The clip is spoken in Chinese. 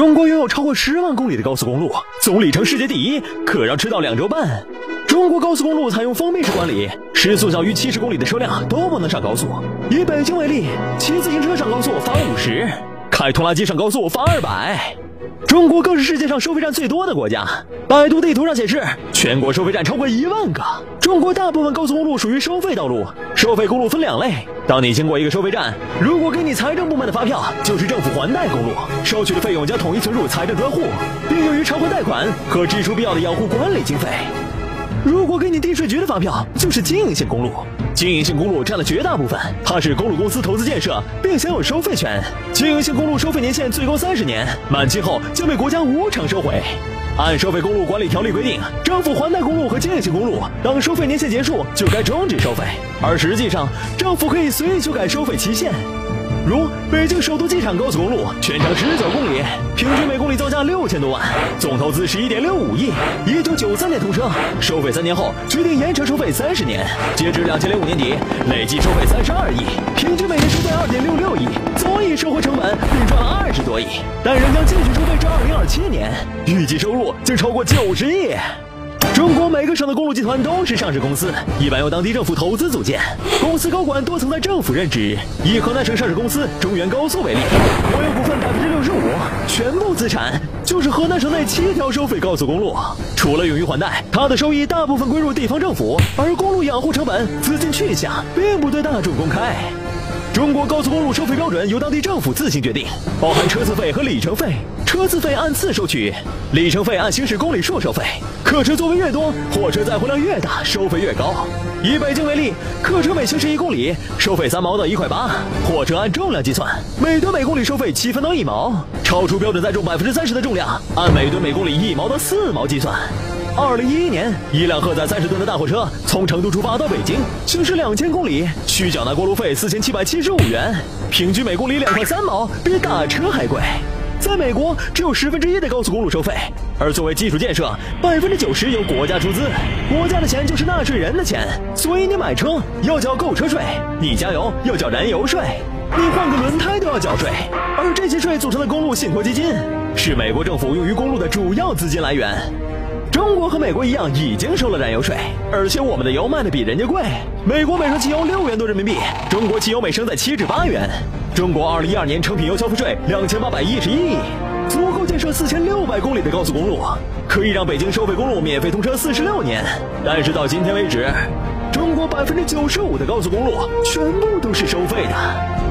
中国拥有超过十万公里的高速公路，总里程世界第一，可绕车道两周半。中国高速公路采用封闭式管理，时速小于七十公里的车辆都不能上高速。以北京为例，骑自行车上高速罚五十，开拖拉机上高速罚二百。中国更是世界上收费站最多的国家。百度地图上显示，全国收费站超过一万个。中国大部分高速公路属于收费道路，收费公路分两类。当你经过一个收费站，如果给你财政部门的发票，就是政府还贷公路，收取的费用将统一存入财政专户，并用于偿还贷款和支出必要的养护管理经费。如果给你地税局的发票，就是经营性公路。经营性公路占了绝大部分，它是公路公司投资建设，并享有收费权。经营性公路收费年限最高三十年，满期后将被国家无偿收回。按收费公路管理条例规定，政府还贷公路和经营性公路，当收费年限结束就该终止收费。而实际上，政府可以随意修改收费期限。如北京首都机场高速公路，全长十九公里，平均每公里造价六千多万，总投资十一点六五亿，一九九三年通车，收费三年后决定延长收费三十年，截至两千零五年底，累计收费三十二亿，平均每年收费二点六六亿，总已收回成本并赚了二十多亿，但仍将继续收费至二零二七年，预计收入将超过九十亿。中国每个省的公路集团都是上市公司，一般由当地政府投资组建。公司高管多曾在政府任职。以河南省上市公司中原高速为例，国有股份百分之六十五，全部资产就是河南省内七条收费高速公路。除了用于还贷，它的收益大部分归入地方政府，而公路养护成本、资金去向并不对大众公开。中国高速公路收费标准由当地政府自行决定，包含车次费和里程费。车次费按次收取，里程费按行驶公里数收费。客车座位越多，货车载货量越大，收费越高。以北京为例，客车每行驶一公里收费三毛到一块八，货车按重量计算，每吨每公里收费七分到一毛。超出标准载重百分之三十的重量，按每吨每公里一毛到四毛计算。二零一一年，一辆荷载三十吨的大货车从成都出发到北京，行驶两千公里，需缴纳过路费四千七百七十五元，平均每公里两块三毛，比打车还贵。在美国，只有十分之一的高速公路收费，而作为基础建设，百分之九十由国家出资。国家的钱就是纳税人的钱，所以你买车要交购车税，你加油要交燃油税，你换个轮胎都要缴税。而这些税组成的公路信托基金，是美国政府用于公路的主要资金来源。中国和美国一样，已经收了燃油税，而且我们的油卖的比人家贵。美国每升汽油六元多人民币，中国汽油每升在七至八元。中国二零一二年成品油消费税两千八百一十亿，足够建设四千六百公里的高速公路，可以让北京收费公路免费通车四十六年。但是到今天为止，中国百分之九十五的高速公路全部都是收费的。